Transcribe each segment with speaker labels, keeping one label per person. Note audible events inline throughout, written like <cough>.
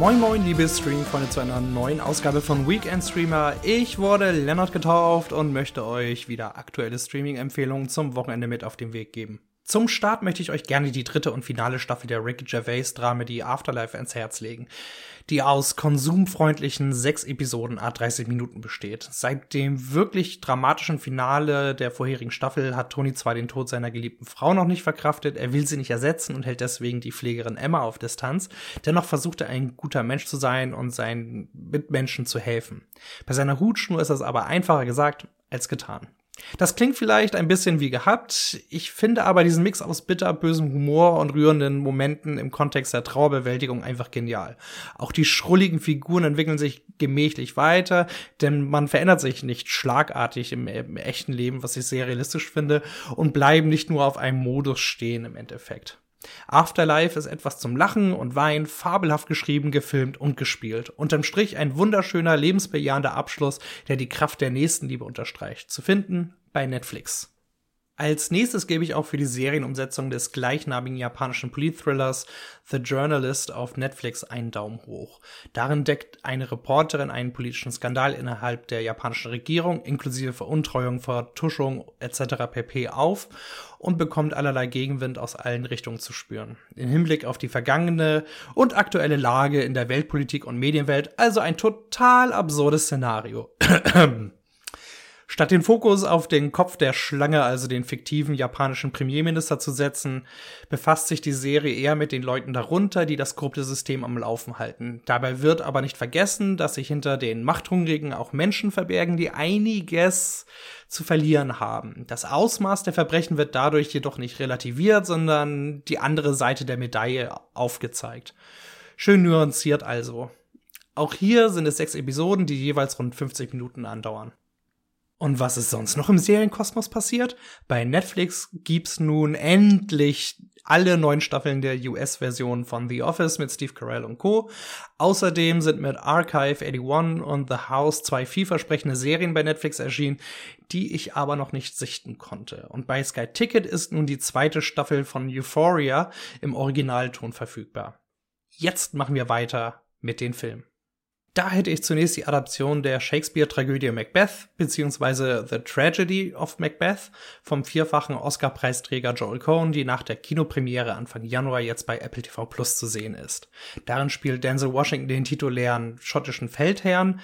Speaker 1: Moin moin liebe Streaming-Freunde zu einer neuen Ausgabe von Weekend Streamer. Ich wurde Lennart getauft und möchte euch wieder aktuelle Streaming-Empfehlungen zum Wochenende mit auf den Weg geben. Zum Start möchte ich euch gerne die dritte und finale Staffel der Rick Gervais Dramedy Afterlife ans Herz legen, die aus konsumfreundlichen sechs Episoden a 30 Minuten besteht. Seit dem wirklich dramatischen Finale der vorherigen Staffel hat Tony zwar den Tod seiner geliebten Frau noch nicht verkraftet, er will sie nicht ersetzen und hält deswegen die Pflegerin Emma auf Distanz, dennoch versucht er ein guter Mensch zu sein und seinen Mitmenschen zu helfen. Bei seiner Hutschnur ist das aber einfacher gesagt als getan. Das klingt vielleicht ein bisschen wie gehabt. Ich finde aber diesen Mix aus bitterbösem Humor und rührenden Momenten im Kontext der Trauerbewältigung einfach genial. Auch die schrulligen Figuren entwickeln sich gemächlich weiter, denn man verändert sich nicht schlagartig im, im echten Leben, was ich sehr realistisch finde, und bleiben nicht nur auf einem Modus stehen im Endeffekt. Afterlife ist etwas zum Lachen und Weinen, fabelhaft geschrieben, gefilmt und gespielt. Unterm Strich ein wunderschöner, lebensbejahender Abschluss, der die Kraft der Nächstenliebe unterstreicht. Zu finden bei Netflix. Als nächstes gebe ich auch für die Serienumsetzung des gleichnamigen japanischen Politthrillers The Journalist auf Netflix einen Daumen hoch. Darin deckt eine Reporterin einen politischen Skandal innerhalb der japanischen Regierung inklusive Veruntreuung, Vertuschung etc. pp. auf und bekommt allerlei Gegenwind aus allen Richtungen zu spüren. Im Hinblick auf die vergangene und aktuelle Lage in der Weltpolitik und Medienwelt also ein total absurdes Szenario. <clears throat> Statt den Fokus auf den Kopf der Schlange, also den fiktiven japanischen Premierminister zu setzen, befasst sich die Serie eher mit den Leuten darunter, die das korrupte System am Laufen halten. Dabei wird aber nicht vergessen, dass sich hinter den Machthungrigen auch Menschen verbergen, die einiges zu verlieren haben. Das Ausmaß der Verbrechen wird dadurch jedoch nicht relativiert, sondern die andere Seite der Medaille aufgezeigt. Schön nuanciert also. Auch hier sind es sechs Episoden, die jeweils rund 50 Minuten andauern. Und was ist sonst noch im Serienkosmos passiert? Bei Netflix gibt's nun endlich alle neun Staffeln der US-Version von The Office mit Steve Carell und Co. Außerdem sind mit Archive 81 und The House zwei vielversprechende Serien bei Netflix erschienen, die ich aber noch nicht sichten konnte. Und bei Sky Ticket ist nun die zweite Staffel von Euphoria im Originalton verfügbar. Jetzt machen wir weiter mit den Filmen. Da hätte ich zunächst die Adaption der Shakespeare-Tragödie Macbeth beziehungsweise The Tragedy of Macbeth vom vierfachen Oscar-Preisträger Joel Cohen, die nach der Kinopremiere Anfang Januar jetzt bei Apple TV Plus zu sehen ist. Darin spielt Denzel Washington den titulären schottischen Feldherrn,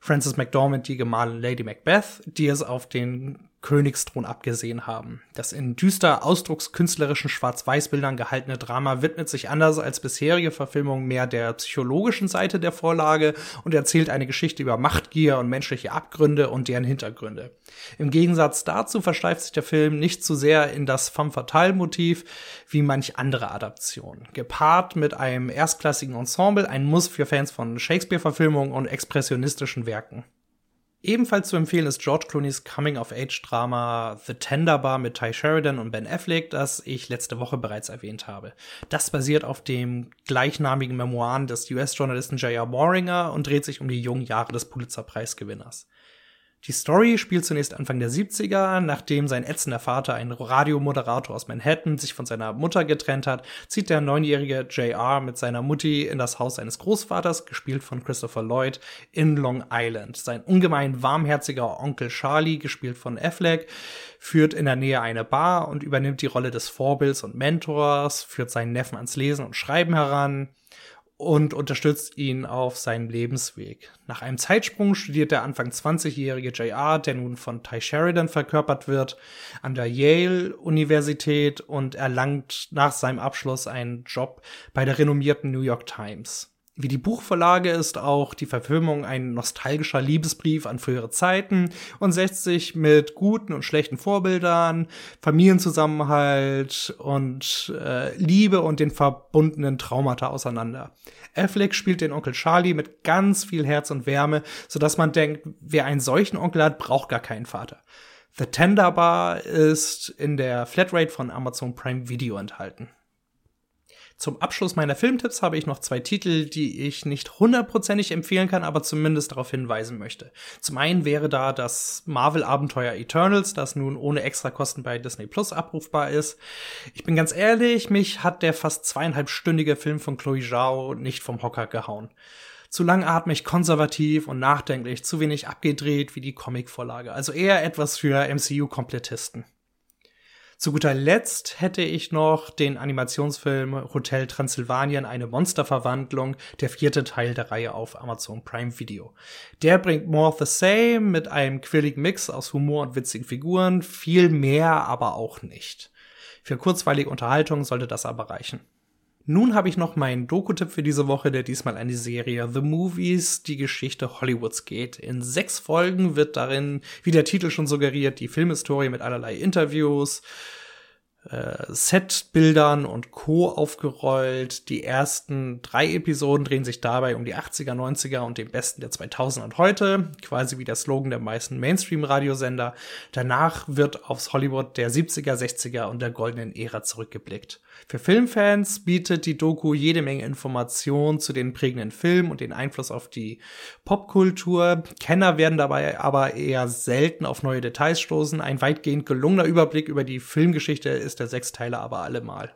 Speaker 1: Frances McDormand die Gemahlin Lady Macbeth, die es auf den Königsthron abgesehen haben. Das in düster ausdruckskünstlerischen Schwarz-Weiß-Bildern gehaltene Drama widmet sich anders als bisherige Verfilmungen mehr der psychologischen Seite der Vorlage und erzählt eine Geschichte über Machtgier und menschliche Abgründe und deren Hintergründe. Im Gegensatz dazu versteift sich der Film nicht zu sehr in das femme fatale Motiv wie manch andere Adaption. Gepaart mit einem erstklassigen Ensemble, ein Muss für Fans von Shakespeare-Verfilmungen und expressionistischen Werken. Ebenfalls zu empfehlen ist George Clooney's Coming-of-Age-Drama The Tender Bar mit Ty Sheridan und Ben Affleck, das ich letzte Woche bereits erwähnt habe. Das basiert auf dem gleichnamigen Memoiren des US-Journalisten J.R. Waringer und dreht sich um die jungen Jahre des Pulitzer-Preisgewinners. Die Story spielt zunächst Anfang der 70er, nachdem sein ätzender Vater, ein Radiomoderator aus Manhattan, sich von seiner Mutter getrennt hat, zieht der neunjährige JR mit seiner Mutti in das Haus seines Großvaters, gespielt von Christopher Lloyd, in Long Island. Sein ungemein warmherziger Onkel Charlie, gespielt von Affleck, führt in der Nähe eine Bar und übernimmt die Rolle des Vorbilds und Mentors, führt seinen Neffen ans Lesen und Schreiben heran und unterstützt ihn auf seinem Lebensweg. Nach einem Zeitsprung studiert der Anfang 20-jährige JR, der nun von Ty Sheridan verkörpert wird, an der Yale Universität und erlangt nach seinem Abschluss einen Job bei der renommierten New York Times. Wie die Buchvorlage ist auch die Verfilmung ein nostalgischer Liebesbrief an frühere Zeiten und setzt sich mit guten und schlechten Vorbildern, Familienzusammenhalt und äh, Liebe und den verbundenen Traumata auseinander. Affleck spielt den Onkel Charlie mit ganz viel Herz und Wärme, sodass man denkt, wer einen solchen Onkel hat, braucht gar keinen Vater. The Tender Bar ist in der Flatrate von Amazon Prime Video enthalten. Zum Abschluss meiner Filmtipps habe ich noch zwei Titel, die ich nicht hundertprozentig empfehlen kann, aber zumindest darauf hinweisen möchte. Zum einen wäre da das Marvel-Abenteuer Eternals, das nun ohne Extrakosten bei Disney Plus abrufbar ist. Ich bin ganz ehrlich, mich hat der fast zweieinhalbstündige Film von Chloe Zhao nicht vom Hocker gehauen. Zu langatmig, konservativ und nachdenklich, zu wenig abgedreht wie die Comicvorlage. Also eher etwas für MCU-Komplettisten. Zu guter Letzt hätte ich noch den Animationsfilm Hotel Transsilvanien, eine Monsterverwandlung, der vierte Teil der Reihe auf Amazon Prime Video. Der bringt more of the same mit einem quirligen Mix aus Humor und witzigen Figuren, viel mehr aber auch nicht. Für kurzweilige Unterhaltung sollte das aber reichen. Nun habe ich noch meinen Doku-Tipp für diese Woche, der diesmal an die Serie The Movies, die Geschichte Hollywoods geht. In sechs Folgen wird darin, wie der Titel schon suggeriert, die Filmhistorie mit allerlei Interviews, äh, Setbildern und Co. aufgerollt. Die ersten drei Episoden drehen sich dabei um die 80er, 90er und den besten der 2000er und heute, quasi wie der Slogan der meisten Mainstream-Radiosender. Danach wird aufs Hollywood der 70er, 60er und der goldenen Ära zurückgeblickt. Für Filmfans bietet die Doku jede Menge Informationen zu den prägenden Filmen und den Einfluss auf die Popkultur. Kenner werden dabei aber eher selten auf neue Details stoßen. Ein weitgehend gelungener Überblick über die Filmgeschichte ist der Sechsteiler aber allemal.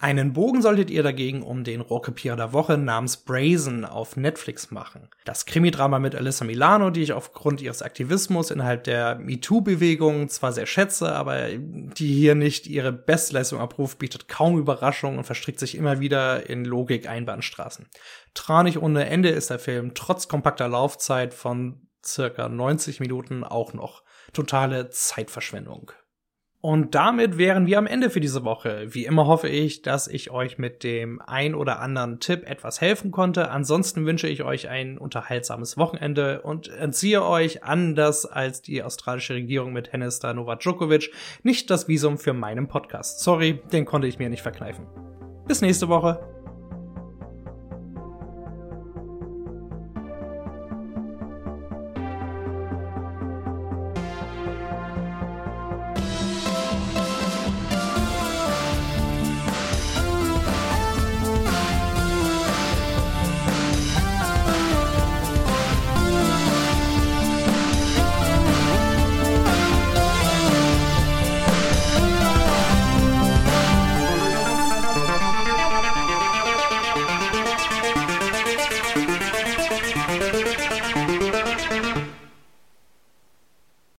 Speaker 1: Einen Bogen solltet ihr dagegen um den Rohrkrepierer der Woche namens Brazen auf Netflix machen. Das Krimidrama mit Alyssa Milano, die ich aufgrund ihres Aktivismus innerhalb der MeToo-Bewegung zwar sehr schätze, aber die hier nicht ihre Bestleistung abruft, bietet kaum Überraschung und verstrickt sich immer wieder in Logik-Einbahnstraßen. Tranig ohne Ende ist der Film trotz kompakter Laufzeit von circa 90 Minuten auch noch totale Zeitverschwendung. Und damit wären wir am Ende für diese Woche. Wie immer hoffe ich, dass ich euch mit dem ein oder anderen Tipp etwas helfen konnte. Ansonsten wünsche ich euch ein unterhaltsames Wochenende und entziehe euch, anders als die australische Regierung mit Hennester Novak Djokovic, nicht das Visum für meinen Podcast. Sorry, den konnte ich mir nicht verkneifen. Bis nächste Woche.